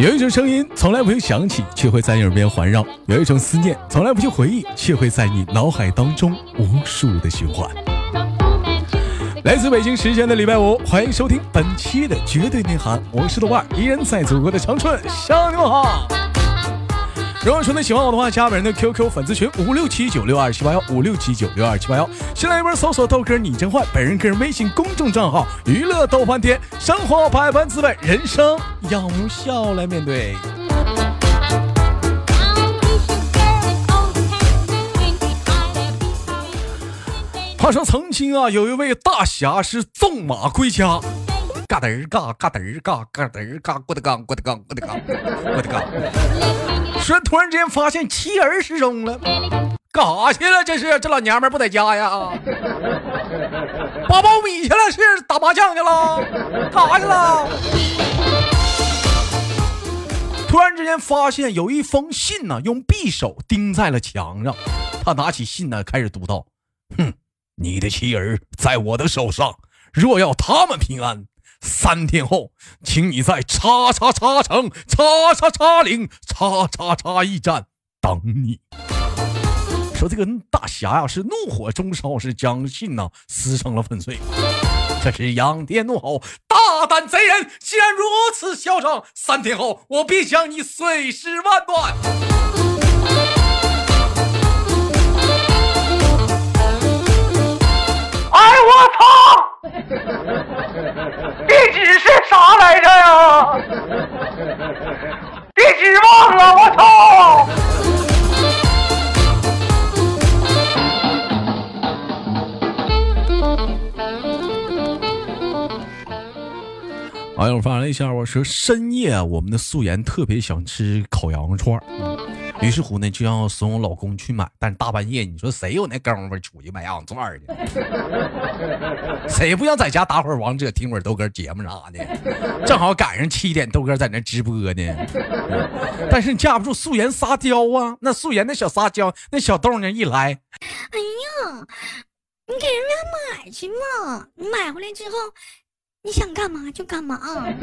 有一种声音从来不用响起，却会在你耳边环绕；有一种思念从来不去回忆，却会在你脑海当中无数的循环。来自北京时间的礼拜五，欢迎收听本期的绝对内涵，我是豆瓣，依然在祖国的长春向你们好。如果说你喜欢我的话，加本人的 QQ 粉丝群五六七九六二七八幺五六七九六二七八幺，先来一波搜索豆哥你真坏，本人个人微信公众账号娱乐豆翻天，生活百般滋味，人生要用笑来面对。话说曾经啊，有一位大侠是纵马归家。嘎噔嘎嘎噔嘎嘎噔嘎，郭德纲郭德纲郭德纲郭德纲。说突然之间发现妻儿失踪了，干啥去了？这是这老娘们不在家呀？扒苞米去了？是打麻将去了？干啥去了？突然之间发现有一封信呢，用匕首钉在了墙上。他拿起信呢，开始读道：“哼，你的妻儿在我的手上，若要他们平安。”三天后，请你在叉叉叉城叉叉叉岭叉叉叉驿站等你。说这个大侠呀，是怒火中烧，是将信呐撕成了粉碎。这是仰天怒吼：大胆贼人，既然如此嚣张，三天后我必将你碎尸万段。地址是啥来着呀？地址忘了，我操！网友发来一下，我说深夜我们的素颜特别想吃烤羊肉串于是乎呢，就让怂恿老公去买。但是大半夜，你说谁有那功夫出去买羊肉串去？谁不想在家打会儿王者，听会儿豆哥节目啥的？正好赶上七点，豆哥在那直播呢。但是架不住素颜撒娇啊，那素颜那小撒娇，那小豆呢一来，哎呀，你给人家买去嘛！你买回来之后。你想干嘛就干嘛。你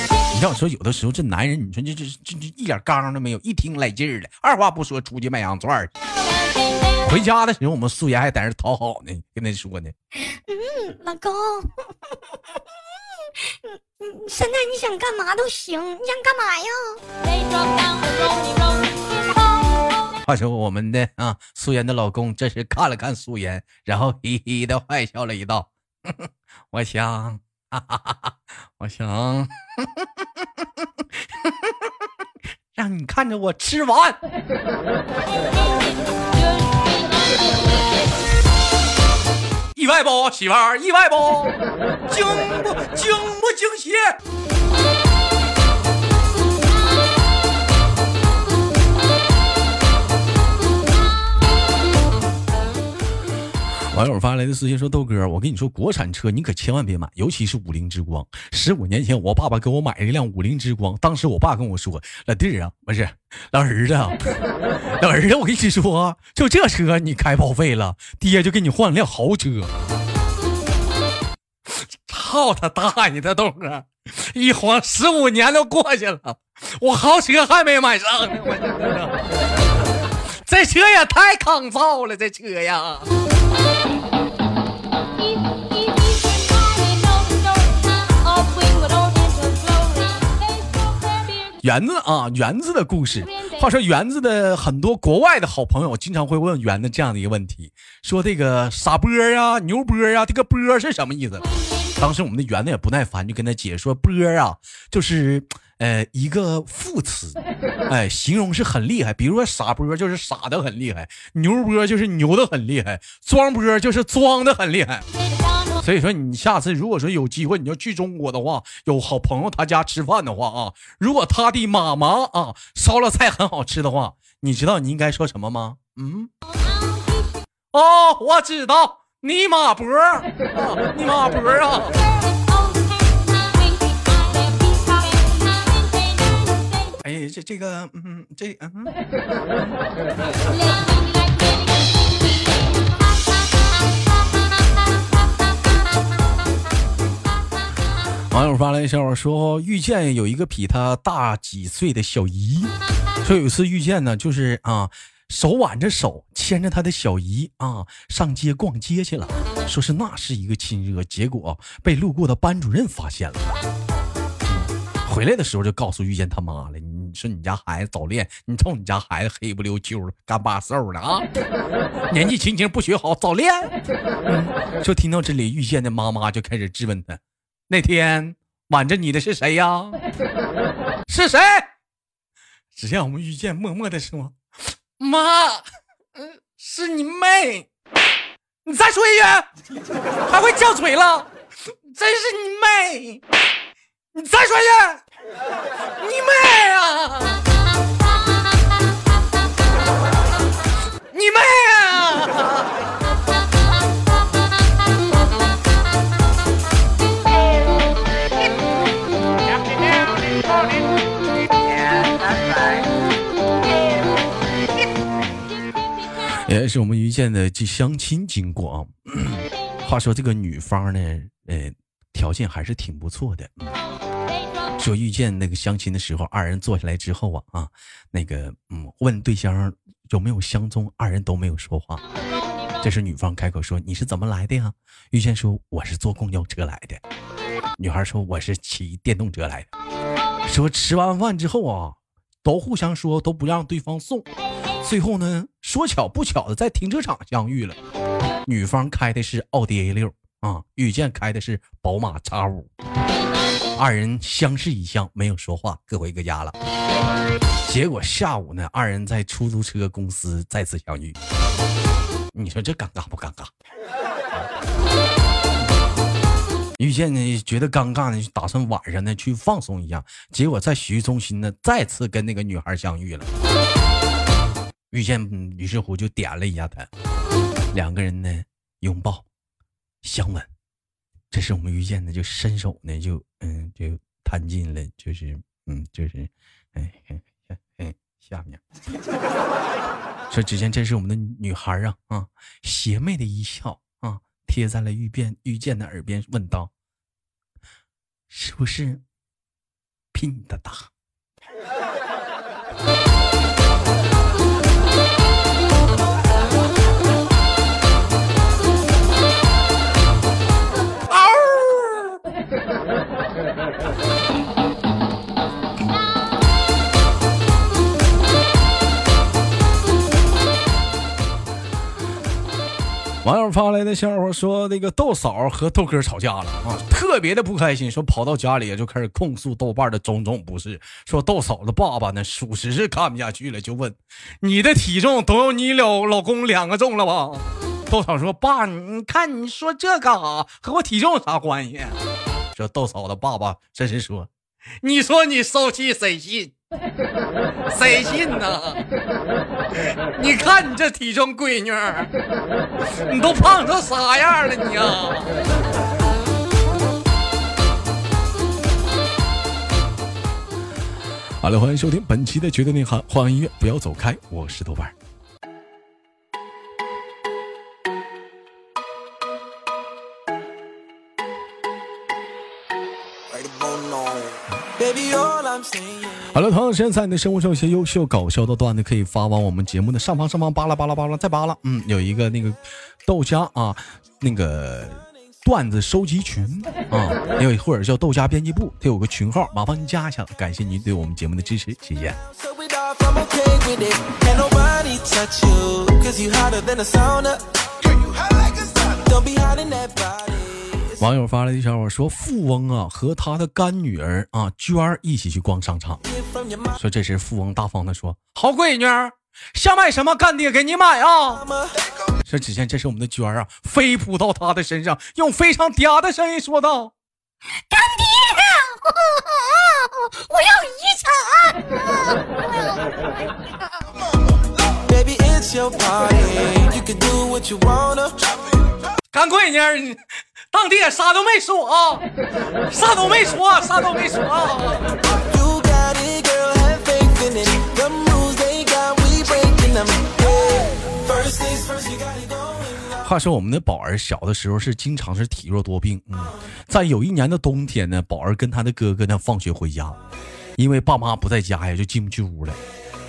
要说有的时候这男人，你说这这这这一点刚都没有，一听来劲儿了，二话不说出去卖羊串回家的时候，我们素颜还在那讨好呢，跟他说呢。嗯，老公，现在你想干嘛都行，你想干嘛呀？话说我们的啊，素颜的老公这时看了看素颜，然后嘿嘿的坏笑了一道：“ 我想，我想，让你看着我吃完，意外不，媳妇儿？意外不？惊不惊不惊喜？”网友发来的私信说：“豆哥，我跟你说，国产车你可千万别买，尤其是五菱之光。十五年前，我爸爸给我买了一辆五菱之光，当时我爸跟我说：‘老弟儿啊，不是老儿子啊，老儿子，我跟你说，就这车你开报废了，爹就给你换辆豪车。’操他大爷的，豆哥！一晃十五年都过去了，我豪车还没买上呢，我这车也太抗造了，这车呀！”园子啊，园子的故事。话说园子的很多国外的好朋友经常会问园子这样的一个问题，说这个傻波呀、牛波呀，这个波是什么意思？当时我们的园子也不耐烦，就跟他解说，波啊，就是呃一个副词，哎，形容是很厉害。比如说傻波就是傻的很厉害，牛波就是牛的很厉害，装波就是装的很厉害。所以说，你下次如果说有机会你要去中国的话，有好朋友他家吃饭的话啊，如果他的妈妈啊烧了菜很好吃的话，你知道你应该说什么吗？嗯，哦，我知道，你妈波啊，你妈波啊。哎，这这个，嗯，这嗯。网友发来笑话说，遇见有一个比他大几岁的小姨，说有一次遇见呢，就是啊，手挽着手牵着他的小姨啊上街逛街去了，说是那是一个亲热，结果被路过的班主任发现了，回来的时候就告诉遇见他妈了，你说你家孩子早恋，你瞅你家孩子黑不溜秋的，干巴瘦的啊，年纪轻轻不学好早恋。就听到这里，遇见的妈妈就开始质问他。那天挽着你的是谁呀？是谁？只见我们遇见默默的说：“妈，嗯，是你妹。”你再说一句，还会叫嘴了，真是你妹！你再说一句，你妹啊！你妹啊！也是我们遇见的这相亲经过啊。话说这个女方呢，呃，条件还是挺不错的。说遇见那个相亲的时候，二人坐下来之后啊啊，那个嗯，问对象有没有相中，二人都没有说话。这时女方开口说：“你是怎么来的呀？”遇见说：“我是坐公交车来的。”女孩说：“我是骑电动车来的。”说吃完饭之后啊，都互相说都不让对方送。最后呢，说巧不巧的在停车场相遇了。女方开的是奥迪 A 六啊，遇见开的是宝马 X 五。二人相视一笑，没有说话，各回各家了。结果下午呢，二人在出租车公司再次相遇。你说这尴尬不尴尬？遇见呢，觉得尴尬呢，就打算晚上呢去放松一下。结果在洗浴中心呢，再次跟那个女孩相遇了。遇见，于是乎就点了一下他，两个人呢拥抱、相吻。这是我们遇见的，就伸手呢就嗯就探进了，就是嗯就是哎哎哎下面。说只见这是我们的女孩啊啊，邪魅的一笑啊，贴在了遇见遇见的耳边问道：“是不是比你的大？”网友发来的笑话说，那个豆嫂和豆哥吵架了啊，特别的不开心，说跑到家里就开始控诉豆瓣的种种不是。说豆嫂的爸爸呢，属实是看不下去了，就问：“你的体重都有你老老公两个重了吧？”豆嫂说：“爸，你看你说这干啥？和我体重有啥关系？” 说豆嫂的爸爸真是说：“你说你受气谁信？”谁信呢？你看你这体重，闺女，你都胖成啥样了你啊！好了，欢迎收听本期的绝对内涵，欢迎音乐，不要走开，我是豆瓣。好了，同样时间在你的生活中有些优秀搞笑的段子，可以发往我们节目的上方上方巴拉巴拉巴拉再巴拉。嗯，有一个那个豆家啊，那个段子收集群啊，有或者叫豆家编辑部，它有个群号，麻烦您加一下。感谢您对我们节目的支持，谢谢。网友发来的小伙说：“富翁啊，和他的干女儿啊娟儿一起去逛商场。说这时富翁大方的说：好闺女，想买什么干爹给你买啊。说只见这时我们的娟儿啊飞扑到他的身上，用非常嗲的声音说道：干爹，我要遗产。干闺女，当弟啥都没说啊，啥都没说，啥都没说啊。话说我们的宝儿小的时候是经常是体弱多病，嗯，在有一年的冬天呢，宝儿跟他的哥哥呢放学回家，因为爸妈不在家呀，就进不去屋了。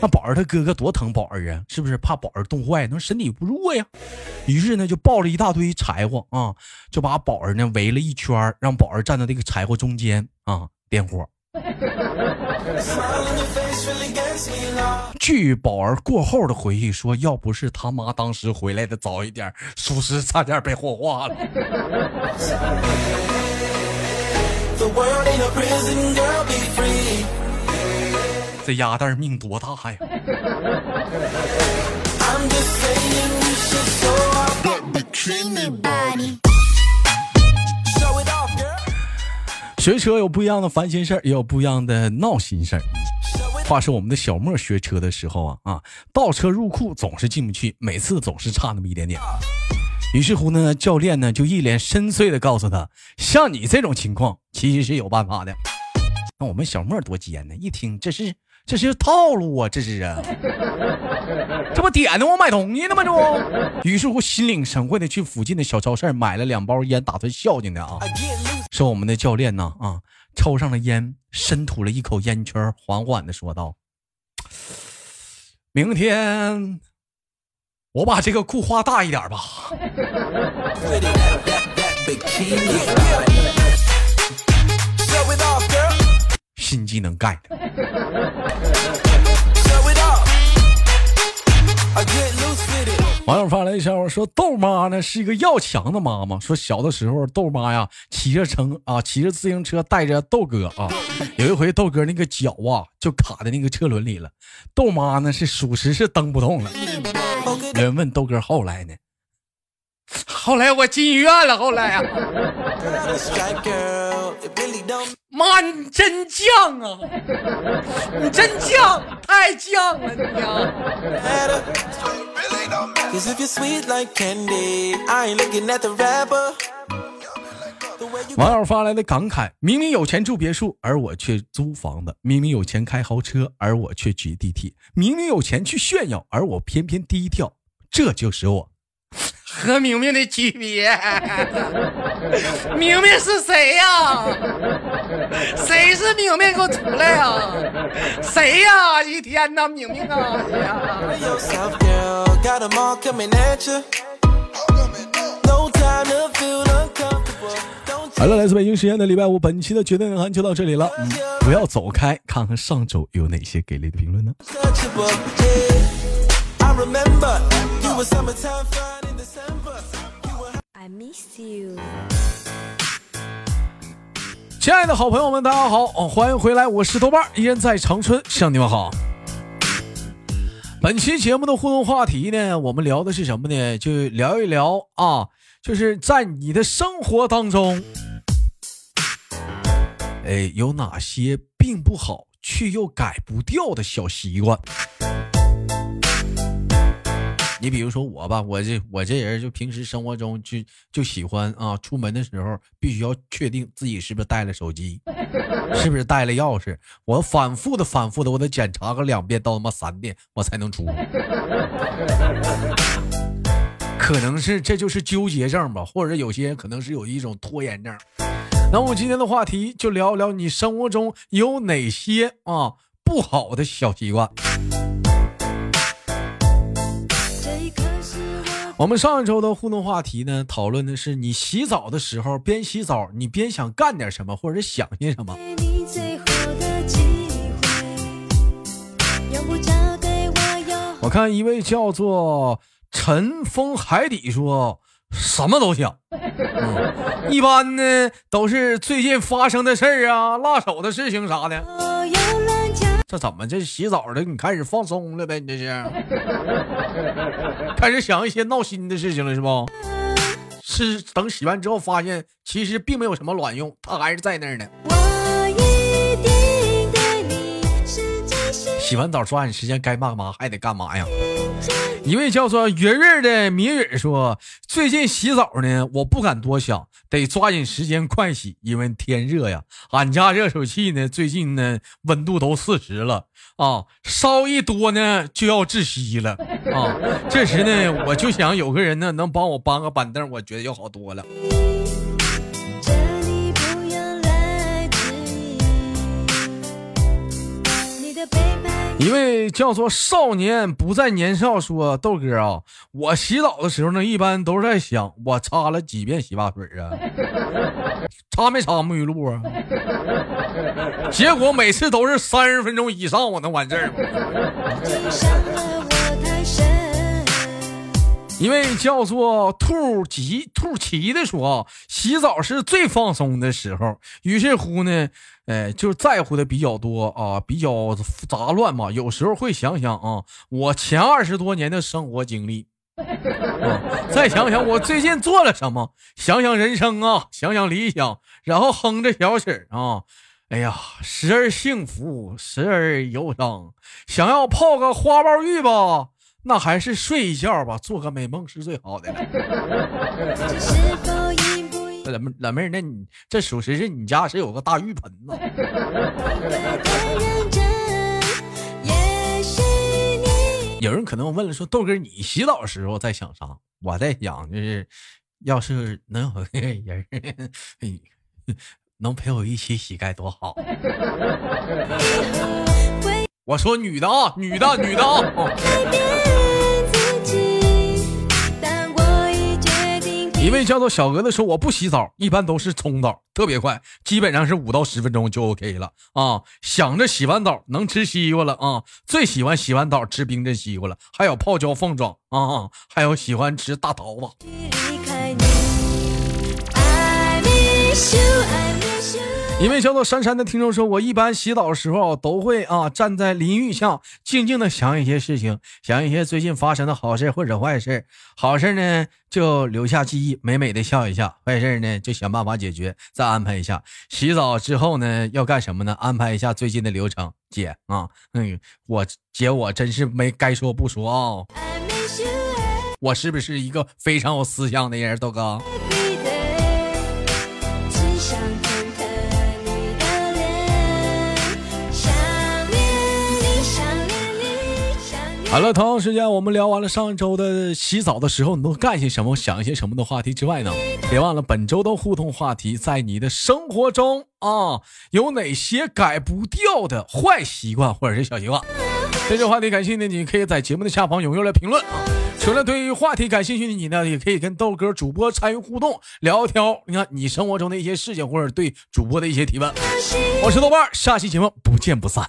那宝儿他哥哥多疼宝儿啊，是不是怕宝儿冻坏？那身体不弱呀。于是呢，就抱了一大堆柴火啊，就把宝儿呢围了一圈，让宝儿站在这个柴火中间啊点火。据宝儿过后的回忆说，要不是他妈当时回来的早一点，属实差点被火化了。这鸭蛋命多大呀！学车有不一样的烦心事儿，也有不一样的闹心事儿。话说我们的小莫学车的时候啊啊，倒车入库总是进不去，每次总是差那么一点点。于是乎呢，教练呢就一脸深邃的告诉他：“像你这种情况，其实是有办法的。”那我们小莫多尖呢，一听这是。这是套路啊！这是啊，这不点的我买东西呢吗？这不，于是乎心领神会的去附近的小超市买了两包烟，打算孝敬的啊。说我们的教练呢啊，抽上了烟，深吐了一口烟圈，缓缓的说道：“明天我把这个裤画大一点吧。” 新技能盖的。网友发来一条说豆妈呢是一个要强的妈妈。说小的时候豆妈呀骑着车啊骑着自行车带着豆哥啊，有一回豆哥那个脚啊就卡在那个车轮里了，豆妈呢是属实是蹬不动了。有人问豆哥后来呢？后来我进医院了。后来啊。妈，你真犟啊！你真犟，太犟了你啊！网友发来的感慨：明明有钱住别墅，而我却租房子；明明有钱开豪车，而我却挤地铁；明明有钱去炫耀，而我偏偏低调。这就是我。和明明的区别，明明是谁呀？谁是明明？给我出来呀！谁呀？一天呐，明明啊！好了，来自北京时间的礼拜五，本期的绝对内涵就到这里了。嗯，不要走开，看看上周有哪些给力的评论呢？Miss You，亲爱的好朋友们，大家好，欢迎回来，我是豆瓣，依然在长春向你们好。本期节目的互动话题呢，我们聊的是什么呢？就聊一聊啊，就是在你的生活当中，哎，有哪些并不好却又改不掉的小习惯？你比如说我吧，我这我这人就平时生活中就就喜欢啊，出门的时候必须要确定自己是不是带了手机，是不是带了钥匙，我反复的反复的我得检查个两遍到他妈三遍，我才能出。可能是这就是纠结症吧，或者有些人可能是有一种拖延症。那我今天的话题就聊聊你生活中有哪些啊不好的小习惯。我们上一周的互动话题呢，讨论的是你洗澡的时候边洗澡，你边想干点什么，或者想些什么。我看一位叫做尘封海底说，什么都想。嗯，一般呢都是最近发生的事儿啊，辣手的事情啥的。这怎么这洗澡的你开始放松了呗？你这是开始想一些闹心的事情了是不？是等洗完之后发现其实并没有什么卵用，它还是在那儿呢。洗完澡抓紧时间该干嘛还得干嘛呀？一位叫做云瑞的谜语说：“最近洗澡呢，我不敢多想，得抓紧时间快洗，因为天热呀。俺家热水器呢，最近呢温度都四十了啊，烧一多呢就要窒息了啊。这时呢，我就想有个人呢能帮我搬个板凳，我觉得要好多了。”的背叛一位叫做少年不再年少说：“豆哥啊，我洗澡的时候呢，一般都是在想，我擦了几遍洗发水啊，擦没擦沐浴露啊？结果每次都是三十分钟以上，我能完事儿吗？” 一位叫做兔吉兔奇的说啊：“洗澡是最放松的时候。”于是乎呢，呃，就在乎的比较多啊，比较杂乱嘛。有时候会想想啊，我前二十多年的生活经历，再想想我最近做了什么，想想人生啊，想想理想，然后哼着小曲啊，哎呀，时而幸福，时而忧伤，想要泡个花苞浴吧。那还是睡一觉吧，做个美梦是最好的了。老妹老妹儿，那你这属实是你家是有个大浴盆吗？有人可能问了，说豆哥，你洗澡时候在想啥？我在想，就是要是能有个人 能陪我一起洗该多好。我说女的啊，女的，女的啊。一位叫做小鹅的说：“我不洗澡，一般都是冲澡，特别快，基本上是五到十分钟就 OK 了啊。想着洗完澡能吃西瓜了啊，最喜欢洗完澡吃冰镇西瓜了，还有泡椒凤爪啊，还有喜欢吃大桃子。”一位叫做珊珊的听众说：“我一般洗澡的时候都会啊站在淋浴下，静静的想一些事情，想一些最近发生的好事或者坏事。好事呢就留下记忆，美美的笑一下；坏事呢就想办法解决，再安排一下。洗澡之后呢要干什么呢？安排一下最近的流程。姐啊，嗯，我姐我真是没该说不说啊，我是不是一个非常有思想的人，豆哥？”好了，同样时间我们聊完了上周的洗澡的时候你都干些什么、想一些什么的话题之外呢？别忘了本周的互动话题，在你的生活中啊，有哪些改不掉的坏习惯或者是小习惯？这个话题感兴趣的你可以在节目的下方踊跃来评论啊。除了对于话题感兴趣的你呢，也可以跟豆哥主播参与互动，聊聊你看你生活中的一些事情或者对主播的一些提问。我是豆瓣，下期节目不见不散。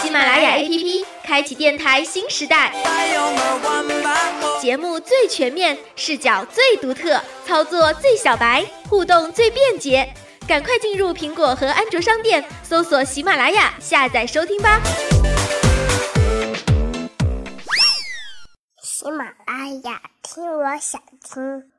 喜马拉雅 APP 开启电台新时代，节目最全面，视角最独特，操作最小白，互动最便捷。赶快进入苹果和安卓商店，搜索喜马拉雅，下载收听吧。喜马拉雅，听我想听。